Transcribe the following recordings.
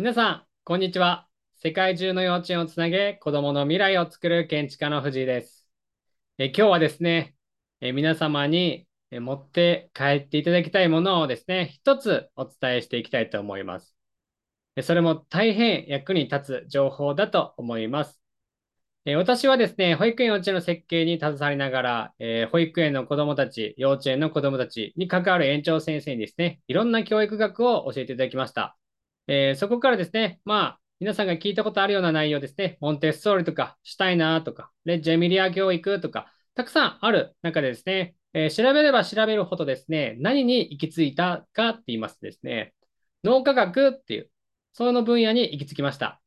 皆さん、こんにちは。世界中の幼稚園をつなげ、子供の未来を作る建築家の藤井です。え今日はですね、え皆様に持って帰っていただきたいものをですね、一つお伝えしていきたいと思います。それも大変役に立つ情報だと思います。え私はですね、保育園幼稚園の設計に携わりながら、え保育園の子供たち、幼稚園の子供たちに関わる園長先生にですね、いろんな教育学を教えていただきました。えー、そこからですね、まあ、皆さんが聞いたことあるような内容ですね、モンテッソーリとか、シュタイナーとか、レッジェミリア教育とか、たくさんある中でですね、えー、調べれば調べるほどですね、何に行き着いたかって言いますとですね、脳科学っていう、その分野に行き着きました。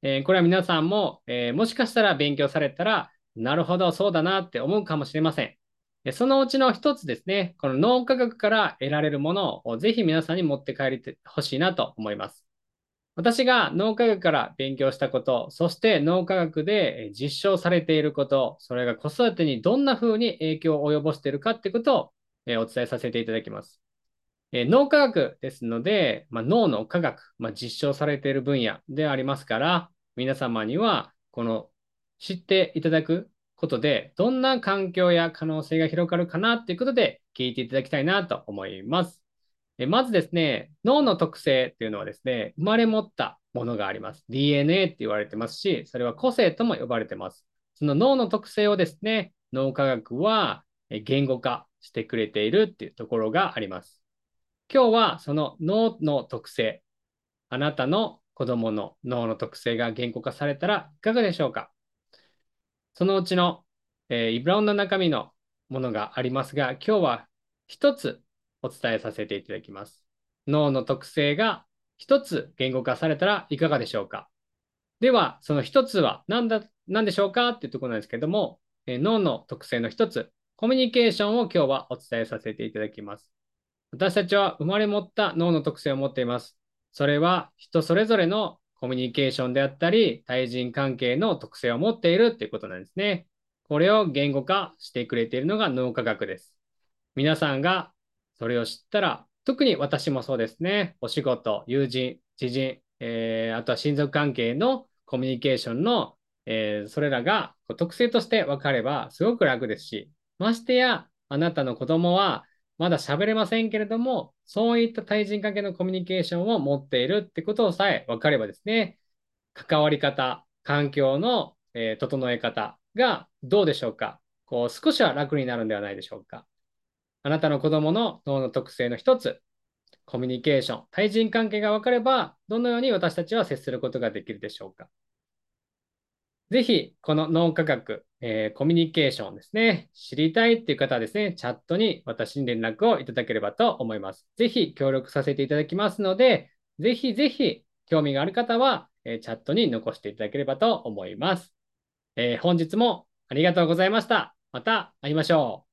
えー、これは皆さんも、えもしかしたら勉強されたら、なるほど、そうだなって思うかもしれません。そのうちの一つですね、この脳科学から得られるものをぜひ皆さんに持って帰りてほしいなと思います。私が脳科学から勉強したこと、そして脳科学で実証されていること、それが子育てにどんな風に影響を及ぼしているかってことをお伝えさせていただきます。脳科学ですので、まあ、脳の科学、まあ、実証されている分野でありますから、皆様にはこの知っていただくことで、どんな環境や可能性が広がるかなっていうことで聞いていただきたいなと思います。まずですね、脳の特性っていうのはですね、生まれ持ったものがあります。DNA って言われてますし、それは個性とも呼ばれてます。その脳の特性をですね、脳科学は言語化してくれているっていうところがあります。今日はその脳の特性、あなたの子供の脳の特性が言語化されたらいかがでしょうか？そのうちの、えー、いろんな中身のものがありますが、今日は一つお伝えさせていただきます。脳の特性が一つ言語化されたらいかがでしょうか？では、その一つは何だ、何でしょうか？っていうところなんですけども、え脳の特性の一つ、コミュニケーションを今日はお伝えさせていただきます。私たちは生まれ持った脳の特性を持っています。それは人それぞれのコミュニケーションであったり、対人関係の特性を持っているっていうことなんですね。これを言語化してくれているのが脳科学です。皆さんがそれを知ったら、特に私もそうですね、お仕事、友人、知人、えー、あとは親族関係のコミュニケーションの、えー、それらが特性として分かればすごく楽ですし、ましてや、あなたの子供はまだ喋れませんけれども、そういった対人関係のコミュニケーションを持っているってことをさえ分かればですね、関わり方、環境の、えー、整え方がどうでしょうかこう少しは楽になるんではないでしょうか。あなたの子供の脳の特性の一つ、コミュニケーション、対人関係が分かれば、どのように私たちは接することができるでしょうか。ぜひ、この脳科学、えー、コミュニケーションですね、知りたいっていう方はですね、チャットに私に連絡をいただければと思います。ぜひ協力させていただきますので、ぜひぜひ興味がある方は、えー、チャットに残していただければと思います。えー、本日もありがとうございました。また会いましょう。